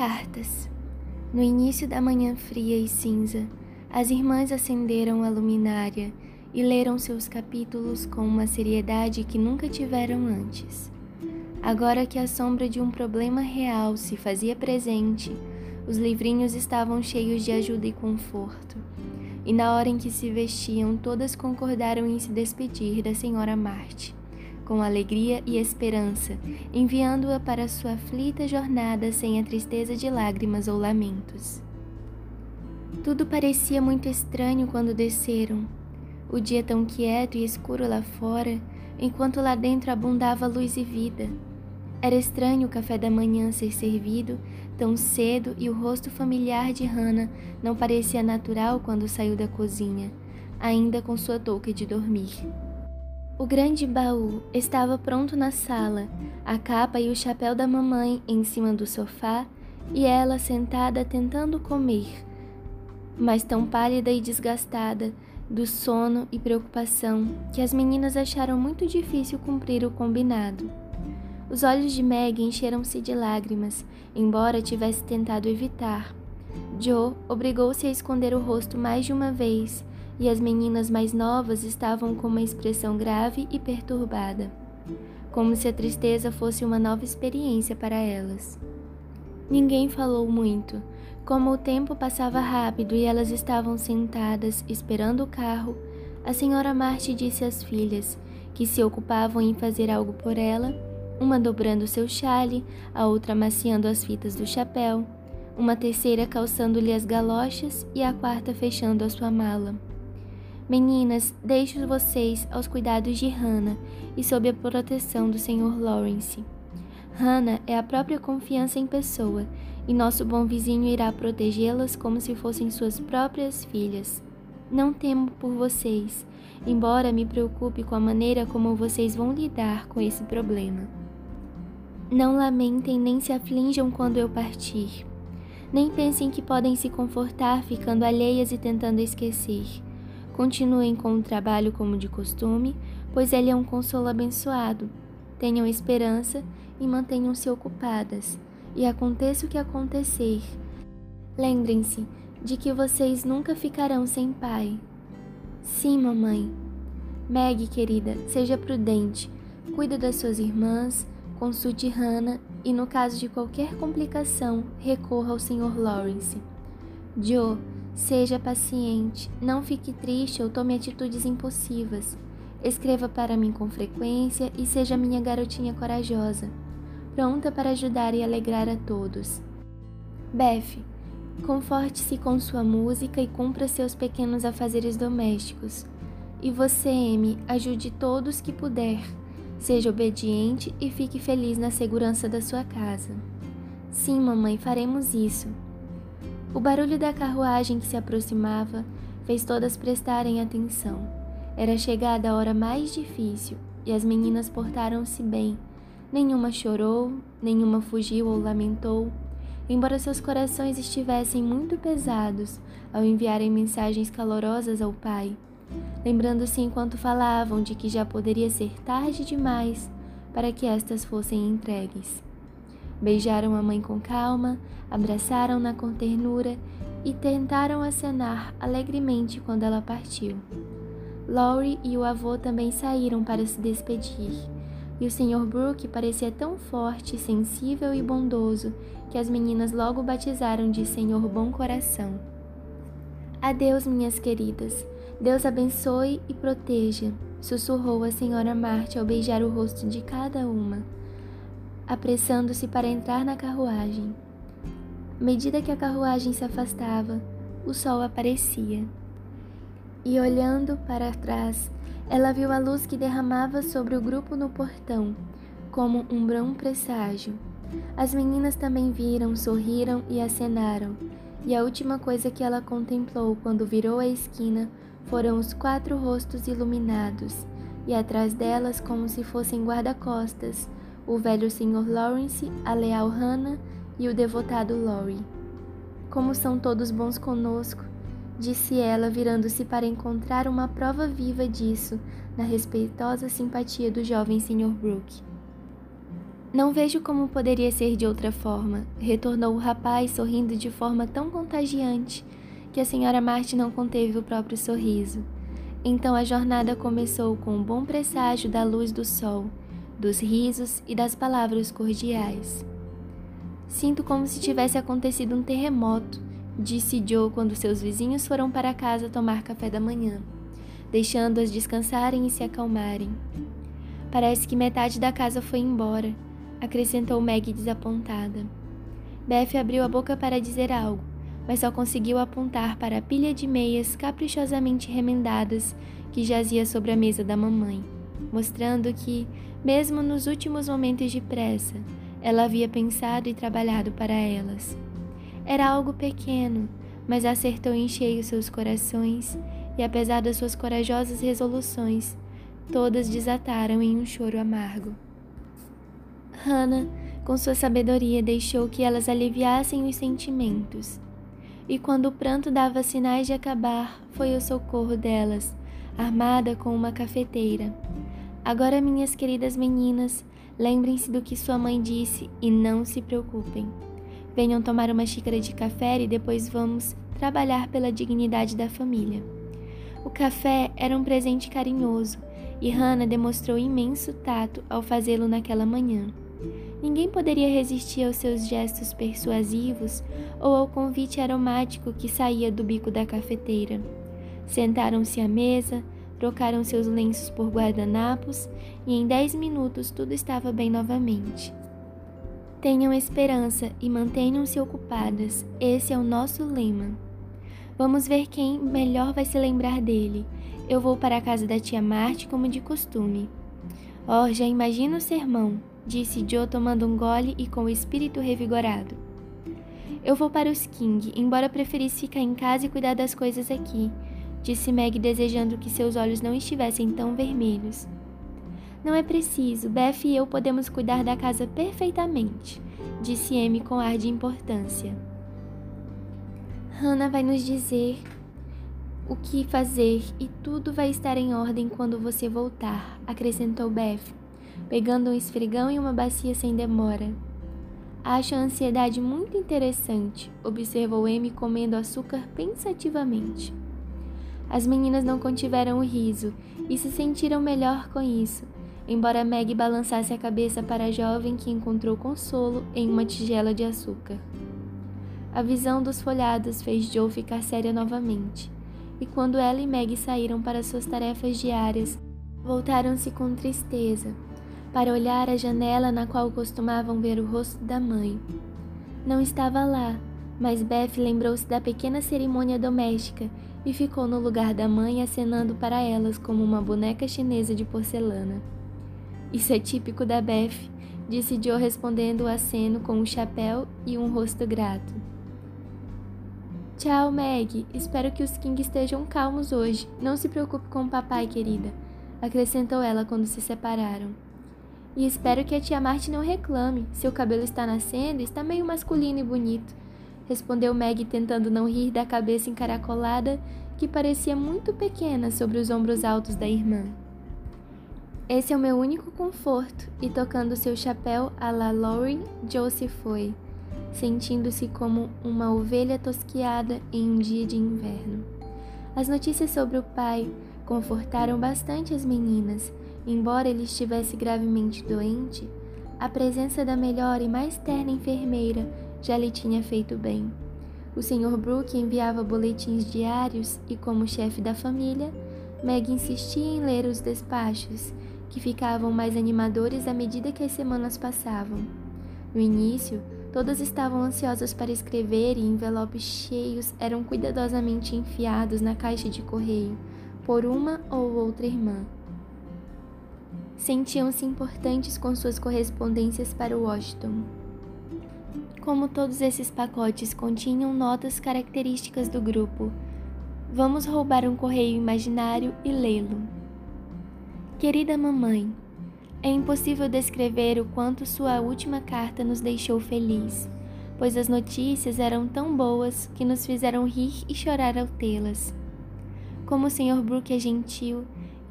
Cartas. No início da manhã fria e cinza, as irmãs acenderam a luminária e leram seus capítulos com uma seriedade que nunca tiveram antes. Agora que a sombra de um problema real se fazia presente, os livrinhos estavam cheios de ajuda e conforto. E na hora em que se vestiam, todas concordaram em se despedir da senhora Marte com alegria e esperança, enviando-a para sua aflita jornada sem a tristeza de lágrimas ou lamentos. Tudo parecia muito estranho quando desceram. O dia tão quieto e escuro lá fora, enquanto lá dentro abundava luz e vida. Era estranho o café da manhã ser servido tão cedo e o rosto familiar de Hannah não parecia natural quando saiu da cozinha, ainda com sua touca de dormir. O grande baú estava pronto na sala, a capa e o chapéu da mamãe em cima do sofá e ela sentada tentando comer, mas tão pálida e desgastada do sono e preocupação que as meninas acharam muito difícil cumprir o combinado. Os olhos de Meg encheram-se de lágrimas, embora tivesse tentado evitar. Joe obrigou-se a esconder o rosto mais de uma vez e as meninas mais novas estavam com uma expressão grave e perturbada, como se a tristeza fosse uma nova experiência para elas. Ninguém falou muito. Como o tempo passava rápido e elas estavam sentadas esperando o carro, a senhora Marte disse às filhas, que se ocupavam em fazer algo por ela, uma dobrando seu chale, a outra amaciando as fitas do chapéu, uma terceira calçando-lhe as galochas e a quarta fechando a sua mala. Meninas, deixo vocês aos cuidados de Hannah e sob a proteção do Sr. Lawrence. Hannah é a própria confiança em pessoa, e nosso bom vizinho irá protegê-las como se fossem suas próprias filhas. Não temo por vocês, embora me preocupe com a maneira como vocês vão lidar com esse problema. Não lamentem nem se aflinjam quando eu partir. Nem pensem que podem se confortar ficando alheias e tentando esquecer. Continuem com o trabalho como de costume, pois ele é um consolo abençoado. Tenham esperança e mantenham-se ocupadas, e aconteça o que acontecer. Lembrem-se de que vocês nunca ficarão sem pai. Sim, mamãe. Meg, querida, seja prudente. Cuida das suas irmãs, consulte Hannah e, no caso de qualquer complicação, recorra ao Sr. Lawrence. Joe, Seja paciente, não fique triste ou tome atitudes impulsivas. Escreva para mim com frequência e seja minha garotinha corajosa, pronta para ajudar e alegrar a todos. Beth, conforte-se com sua música e cumpra seus pequenos afazeres domésticos. E você, Amy, ajude todos que puder. Seja obediente e fique feliz na segurança da sua casa. Sim, mamãe, faremos isso. O barulho da carruagem que se aproximava fez todas prestarem atenção. Era chegada a hora mais difícil e as meninas portaram-se bem. Nenhuma chorou, nenhuma fugiu ou lamentou, embora seus corações estivessem muito pesados ao enviarem mensagens calorosas ao pai, lembrando-se enquanto falavam de que já poderia ser tarde demais para que estas fossem entregues. Beijaram a mãe com calma, abraçaram-na com ternura e tentaram acenar alegremente quando ela partiu. Laurie e o avô também saíram para se despedir, e o Sr. Brooke parecia tão forte, sensível e bondoso que as meninas logo batizaram de Senhor Bom Coração. Adeus, minhas queridas. Deus abençoe e proteja, sussurrou a senhora Marte ao beijar o rosto de cada uma apressando-se para entrar na carruagem. À medida que a carruagem se afastava, o sol aparecia. E olhando para trás, ela viu a luz que derramava sobre o grupo no portão, como um bom presságio. As meninas também viram, sorriram e acenaram, e a última coisa que ela contemplou quando virou a esquina foram os quatro rostos iluminados, e atrás delas, como se fossem guarda-costas, o velho Sr. Lawrence, a leal Hannah e o devotado Laurie. Como são todos bons conosco, disse ela, virando-se para encontrar uma prova viva disso na respeitosa simpatia do jovem Sr. Brooke. Não vejo como poderia ser de outra forma, retornou o rapaz sorrindo de forma tão contagiante que a senhora Marte não conteve o próprio sorriso. Então a jornada começou com um bom presságio da luz do sol, dos risos e das palavras cordiais. Sinto como se tivesse acontecido um terremoto, disse Joe quando seus vizinhos foram para casa tomar café da manhã, deixando-as descansarem e se acalmarem. Parece que metade da casa foi embora acrescentou Meg desapontada. Beth abriu a boca para dizer algo, mas só conseguiu apontar para a pilha de meias caprichosamente remendadas que jazia sobre a mesa da mamãe, mostrando que, mesmo nos últimos momentos de pressa, ela havia pensado e trabalhado para elas. Era algo pequeno, mas acertou em cheio seus corações, e apesar das suas corajosas resoluções, todas desataram em um choro amargo. Hannah, com sua sabedoria, deixou que elas aliviassem os sentimentos. E quando o pranto dava sinais de acabar, foi ao socorro delas, armada com uma cafeteira. Agora, minhas queridas meninas, lembrem-se do que sua mãe disse e não se preocupem. Venham tomar uma xícara de café e depois vamos trabalhar pela dignidade da família. O café era um presente carinhoso e Hannah demonstrou imenso tato ao fazê-lo naquela manhã. Ninguém poderia resistir aos seus gestos persuasivos ou ao convite aromático que saía do bico da cafeteira. Sentaram-se à mesa, trocaram seus lenços por guardanapos e em dez minutos tudo estava bem novamente. Tenham esperança e mantenham-se ocupadas, esse é o nosso lema. Vamos ver quem melhor vai se lembrar dele. Eu vou para a casa da tia Marte como de costume. Oh, já imagino o sermão disse Joe tomando um gole e com o espírito revigorado. Eu vou para os King, embora preferisse ficar em casa e cuidar das coisas aqui, disse Meg desejando que seus olhos não estivessem tão vermelhos. Não é preciso, Beth e eu podemos cuidar da casa perfeitamente, disse Amy com ar de importância. Hannah vai nos dizer o que fazer e tudo vai estar em ordem quando você voltar, acrescentou Beth pegando um esfregão e uma bacia sem demora. Acho a ansiedade muito interessante, observou Amy comendo açúcar pensativamente. As meninas não contiveram o riso e se sentiram melhor com isso, embora Meg balançasse a cabeça para a jovem que encontrou consolo em uma tigela de açúcar. A visão dos folhados fez Joe ficar séria novamente, e quando ela e Meg saíram para suas tarefas diárias, voltaram-se com tristeza, para olhar a janela na qual costumavam ver o rosto da mãe. Não estava lá, mas Beth lembrou-se da pequena cerimônia doméstica e ficou no lugar da mãe acenando para elas como uma boneca chinesa de porcelana. Isso é típico da Beth, disse Joe respondendo o aceno com um chapéu e um rosto grato. Tchau, Meg. Espero que os King estejam calmos hoje. Não se preocupe com o papai, querida, acrescentou ela quando se separaram. E espero que a tia Marte não reclame. Seu cabelo está nascendo, está meio masculino e bonito. Respondeu Meg tentando não rir da cabeça encaracolada que parecia muito pequena sobre os ombros altos da irmã. Esse é o meu único conforto, e tocando seu chapéu a la Laurie, Joe se foi, sentindo-se como uma ovelha tosquiada em um dia de inverno. As notícias sobre o pai confortaram bastante as meninas, Embora ele estivesse gravemente doente, a presença da melhor e mais terna enfermeira já lhe tinha feito bem. O Sr. Brooke enviava boletins diários e, como chefe da família, Meg insistia em ler os despachos, que ficavam mais animadores à medida que as semanas passavam. No início, todas estavam ansiosas para escrever e envelopes cheios eram cuidadosamente enfiados na caixa de correio por uma ou outra irmã sentiam-se importantes com suas correspondências para Washington. Como todos esses pacotes continham notas características do grupo, vamos roubar um correio imaginário e lê-lo. Querida mamãe, é impossível descrever o quanto sua última carta nos deixou feliz, pois as notícias eram tão boas que nos fizeram rir e chorar ao tê-las. Como o Sr. Brooke é gentil,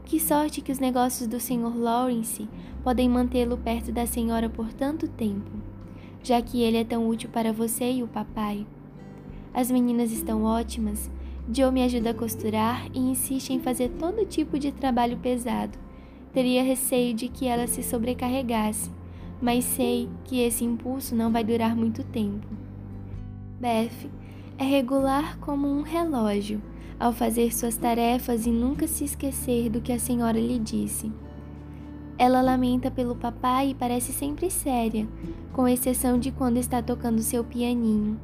Que sorte que os negócios do Sr. Lawrence podem mantê-lo perto da senhora por tanto tempo, já que ele é tão útil para você e o papai. As meninas estão ótimas. Joe me ajuda a costurar e insiste em fazer todo tipo de trabalho pesado. Teria receio de que ela se sobrecarregasse, mas sei que esse impulso não vai durar muito tempo. Beth é regular como um relógio ao fazer suas tarefas e nunca se esquecer do que a senhora lhe disse. Ela lamenta pelo papai e parece sempre séria, com exceção de quando está tocando seu pianinho.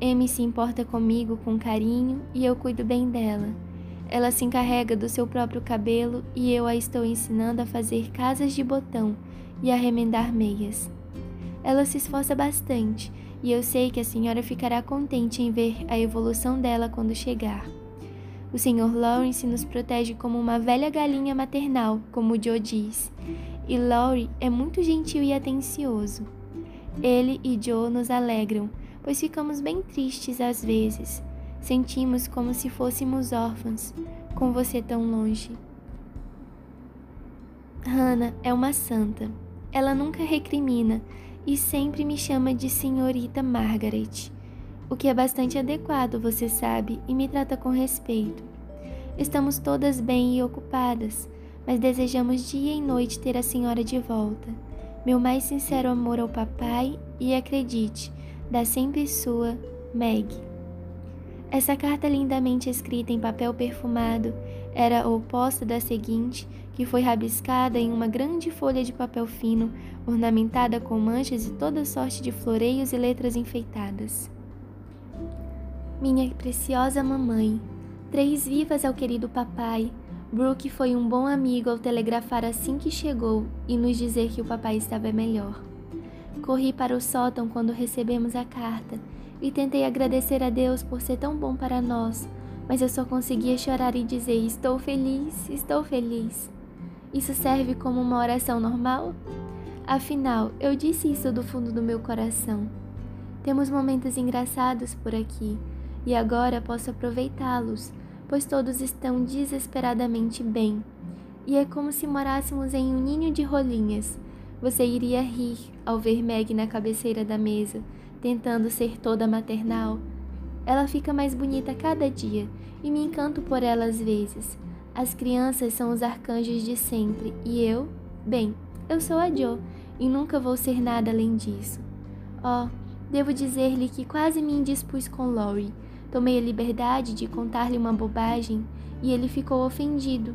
Amy se importa comigo com carinho e eu cuido bem dela. Ela se encarrega do seu próprio cabelo e eu a estou ensinando a fazer casas de botão e a remendar meias. Ela se esforça bastante e eu sei que a senhora ficará contente em ver a evolução dela quando chegar. O Sr. Lawrence nos protege como uma velha galinha maternal, como Joe diz, e Laurie é muito gentil e atencioso. Ele e Joe nos alegram, pois ficamos bem tristes às vezes. Sentimos como se fôssemos órfãos, com você tão longe. Hannah é uma santa. Ela nunca recrimina e sempre me chama de senhorita Margaret, o que é bastante adequado, você sabe, e me trata com respeito. Estamos todas bem e ocupadas, mas desejamos dia e noite ter a senhora de volta. Meu mais sincero amor ao papai e acredite, da sempre sua, Meg. Essa carta lindamente escrita em papel perfumado era oposta da seguinte, que foi rabiscada em uma grande folha de papel fino, ornamentada com manchas e toda sorte de floreios e letras enfeitadas. Minha preciosa mamãe, três vivas ao querido papai. Brooke foi um bom amigo ao telegrafar assim que chegou e nos dizer que o papai estava melhor. Corri para o sótão quando recebemos a carta e tentei agradecer a Deus por ser tão bom para nós, mas eu só conseguia chorar e dizer: Estou feliz, estou feliz. Isso serve como uma oração normal? Afinal, eu disse isso do fundo do meu coração. Temos momentos engraçados por aqui e agora posso aproveitá-los, pois todos estão desesperadamente bem. E é como se morássemos em um ninho de rolinhas. Você iria rir ao ver Meg na cabeceira da mesa, tentando ser toda maternal. Ela fica mais bonita cada dia e me encanto por ela às vezes. As crianças são os arcanjos de sempre e eu, bem, eu sou a Jo e nunca vou ser nada além disso. Oh, devo dizer-lhe que quase me indispus com Laurie. Tomei a liberdade de contar-lhe uma bobagem e ele ficou ofendido.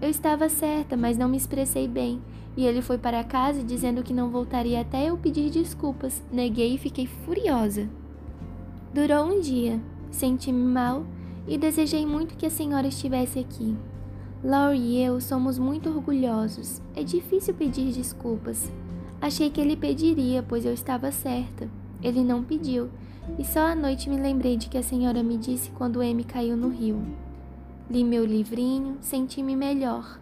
Eu estava certa, mas não me expressei bem e ele foi para casa dizendo que não voltaria até eu pedir desculpas. Neguei e fiquei furiosa. Durou um dia. Senti-me mal e desejei muito que a senhora estivesse aqui. Laurie e eu somos muito orgulhosos. É difícil pedir desculpas. Achei que ele pediria, pois eu estava certa. Ele não pediu, e só à noite me lembrei de que a senhora me disse quando M caiu no rio. Li meu livrinho, senti-me melhor.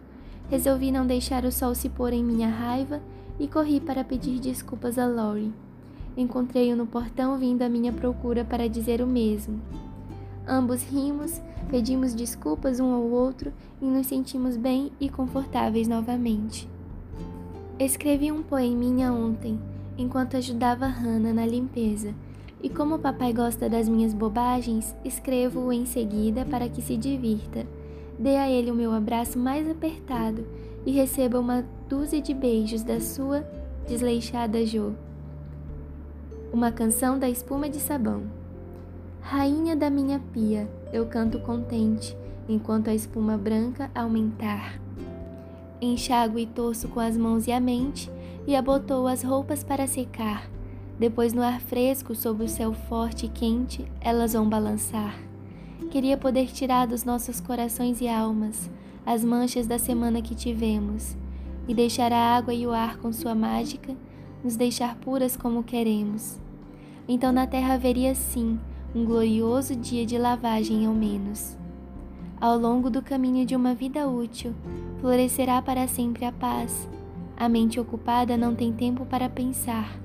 Resolvi não deixar o sol se pôr em minha raiva e corri para pedir desculpas a Laurie. Encontrei-o no portão vindo à minha procura para dizer o mesmo. Ambos rimos, pedimos desculpas um ao outro e nos sentimos bem e confortáveis novamente. Escrevi um poeminha ontem, enquanto ajudava Hannah na limpeza, e como o papai gosta das minhas bobagens, escrevo-o em seguida para que se divirta Dê a ele o meu abraço mais apertado e receba uma dúzia de beijos da sua desleixada Jo. Uma canção da espuma de sabão. Rainha da minha pia, eu canto contente, enquanto a espuma branca aumentar. Enxago e torço com as mãos e a mente, e abotou as roupas para secar. Depois, no ar fresco, sob o céu forte e quente, elas vão balançar. Queria poder tirar dos nossos corações e almas as manchas da semana que tivemos e deixar a água e o ar com sua mágica nos deixar puras como queremos. Então na terra haveria sim um glorioso dia de lavagem ao menos. Ao longo do caminho de uma vida útil, florescerá para sempre a paz. A mente ocupada não tem tempo para pensar,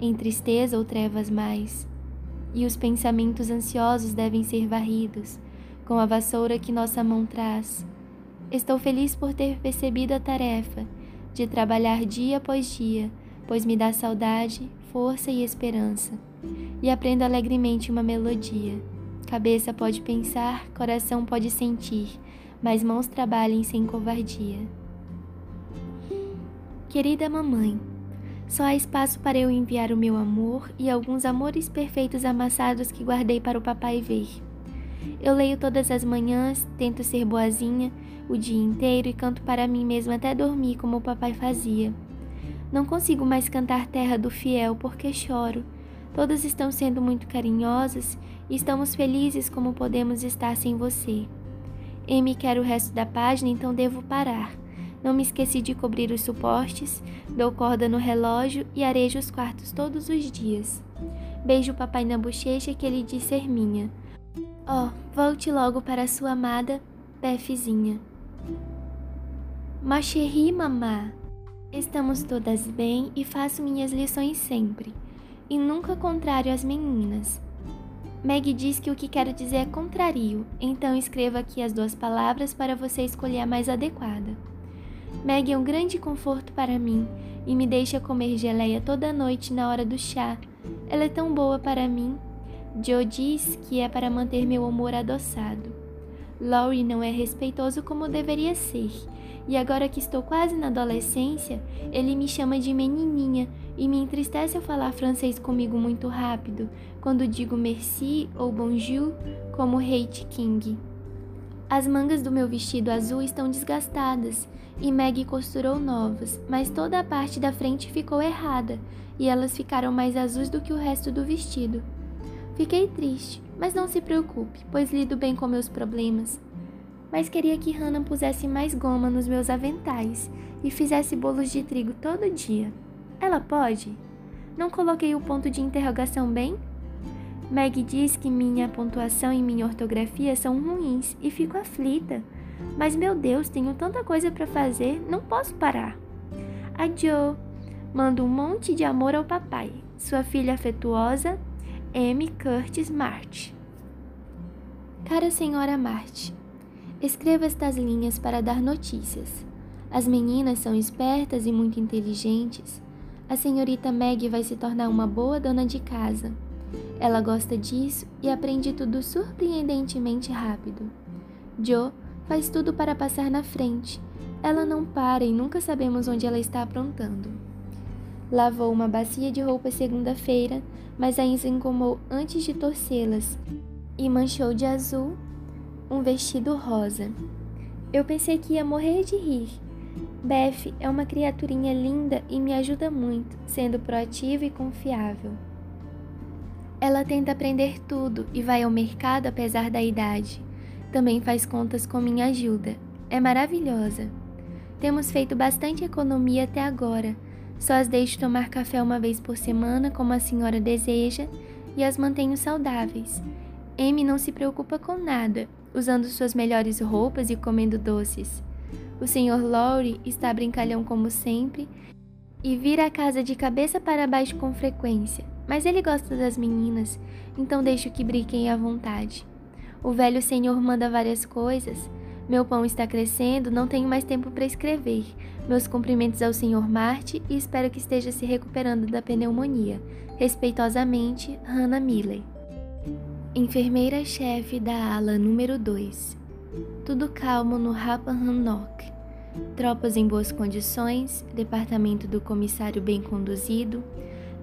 em tristeza ou trevas mais e os pensamentos ansiosos devem ser varridos com a vassoura que nossa mão traz. Estou feliz por ter percebido a tarefa de trabalhar dia após dia, pois me dá saudade, força e esperança. E aprendo alegremente uma melodia. Cabeça pode pensar, coração pode sentir, mas mãos trabalhem sem covardia. Querida mamãe, só há espaço para eu enviar o meu amor e alguns amores perfeitos amassados que guardei para o papai ver. Eu leio todas as manhãs, tento ser boazinha o dia inteiro e canto para mim mesma até dormir como o papai fazia. Não consigo mais cantar Terra do Fiel porque choro. Todas estão sendo muito carinhosas e estamos felizes como podemos estar sem você. M quer o resto da página, então devo parar. Não me esqueci de cobrir os suportes, dou corda no relógio e arejo os quartos todos os dias. Beijo o papai na bochecha que ele diz ser minha. Oh, volte logo para sua amada Befzinha. Ma chérie, mamá. Estamos todas bem e faço minhas lições sempre, e nunca contrário às meninas. Meg diz que o que quero dizer é contrario, então escrevo aqui as duas palavras para você escolher a mais adequada. Meg é um grande conforto para mim e me deixa comer geleia toda noite na hora do chá. Ela é tão boa para mim. Joe diz que é para manter meu humor adoçado. Laurie não é respeitoso como deveria ser, e agora que estou quase na adolescência, ele me chama de menininha e me entristece ao falar francês comigo muito rápido, quando digo merci ou bonjour como Hate King. As mangas do meu vestido azul estão desgastadas e Maggie costurou novas, mas toda a parte da frente ficou errada e elas ficaram mais azuis do que o resto do vestido. Fiquei triste, mas não se preocupe, pois lido bem com meus problemas. Mas queria que Hannah pusesse mais goma nos meus aventais e fizesse bolos de trigo todo dia. Ela pode? Não coloquei o ponto de interrogação bem? Meg diz que minha pontuação e minha ortografia são ruins e fico aflita. Mas meu Deus, tenho tanta coisa para fazer, não posso parar. A manda um monte de amor ao papai, sua filha afetuosa, M. Curtis Mart. Cara Senhora Marte, escreva estas linhas para dar notícias. As meninas são espertas e muito inteligentes. A senhorita Meg vai se tornar uma boa dona de casa. Ela gosta disso e aprende tudo surpreendentemente rápido. Joe faz tudo para passar na frente. Ela não para e nunca sabemos onde ela está aprontando. Lavou uma bacia de roupas segunda-feira, mas a encomou antes de torcê-las e manchou de azul um vestido rosa. Eu pensei que ia morrer de rir. Beth é uma criaturinha linda e me ajuda muito, sendo proativa e confiável. Ela tenta aprender tudo e vai ao mercado apesar da idade. Também faz contas com minha ajuda. É maravilhosa. Temos feito bastante economia até agora. Só as deixo tomar café uma vez por semana, como a senhora deseja, e as mantenho saudáveis. Amy não se preocupa com nada, usando suas melhores roupas e comendo doces. O Sr. Lowry está brincalhão como sempre e vira a casa de cabeça para baixo com frequência mas ele gosta das meninas, então deixo que brinquem à vontade. O velho senhor manda várias coisas. Meu pão está crescendo, não tenho mais tempo para escrever. Meus cumprimentos ao senhor Marte e espero que esteja se recuperando da pneumonia. Respeitosamente, Hannah Milley. Enfermeira-chefe da ala número 2. Tudo calmo no Rappahannock. Tropas em boas condições, departamento do comissário bem conduzido,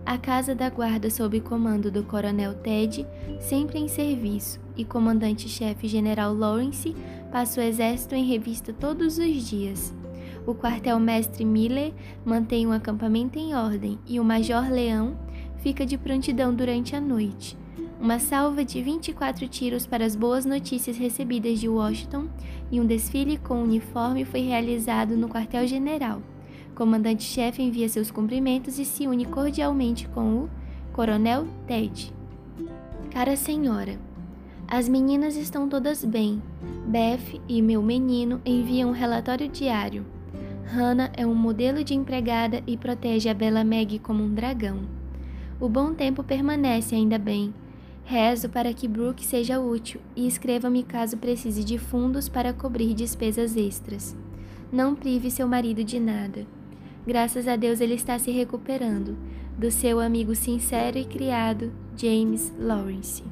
a Casa da Guarda sob comando do Coronel Ted, sempre em serviço, e comandante-chefe General Lawrence passa o exército em revista todos os dias. O quartel-mestre Miller mantém um acampamento em ordem e o Major Leão fica de prontidão durante a noite. Uma salva de 24 tiros para as boas notícias recebidas de Washington e um desfile com uniforme foi realizado no quartel-general comandante-chefe envia seus cumprimentos e se une cordialmente com o Coronel Ted. Cara senhora, as meninas estão todas bem. Beth e meu menino enviam um relatório diário. Hannah é um modelo de empregada e protege a bela Meg como um dragão. O bom tempo permanece ainda bem. Rezo para que Brooke seja útil e escreva-me caso precise de fundos para cobrir despesas extras. Não prive seu marido de nada. Graças a Deus ele está se recuperando do seu amigo sincero e criado, James Lawrence.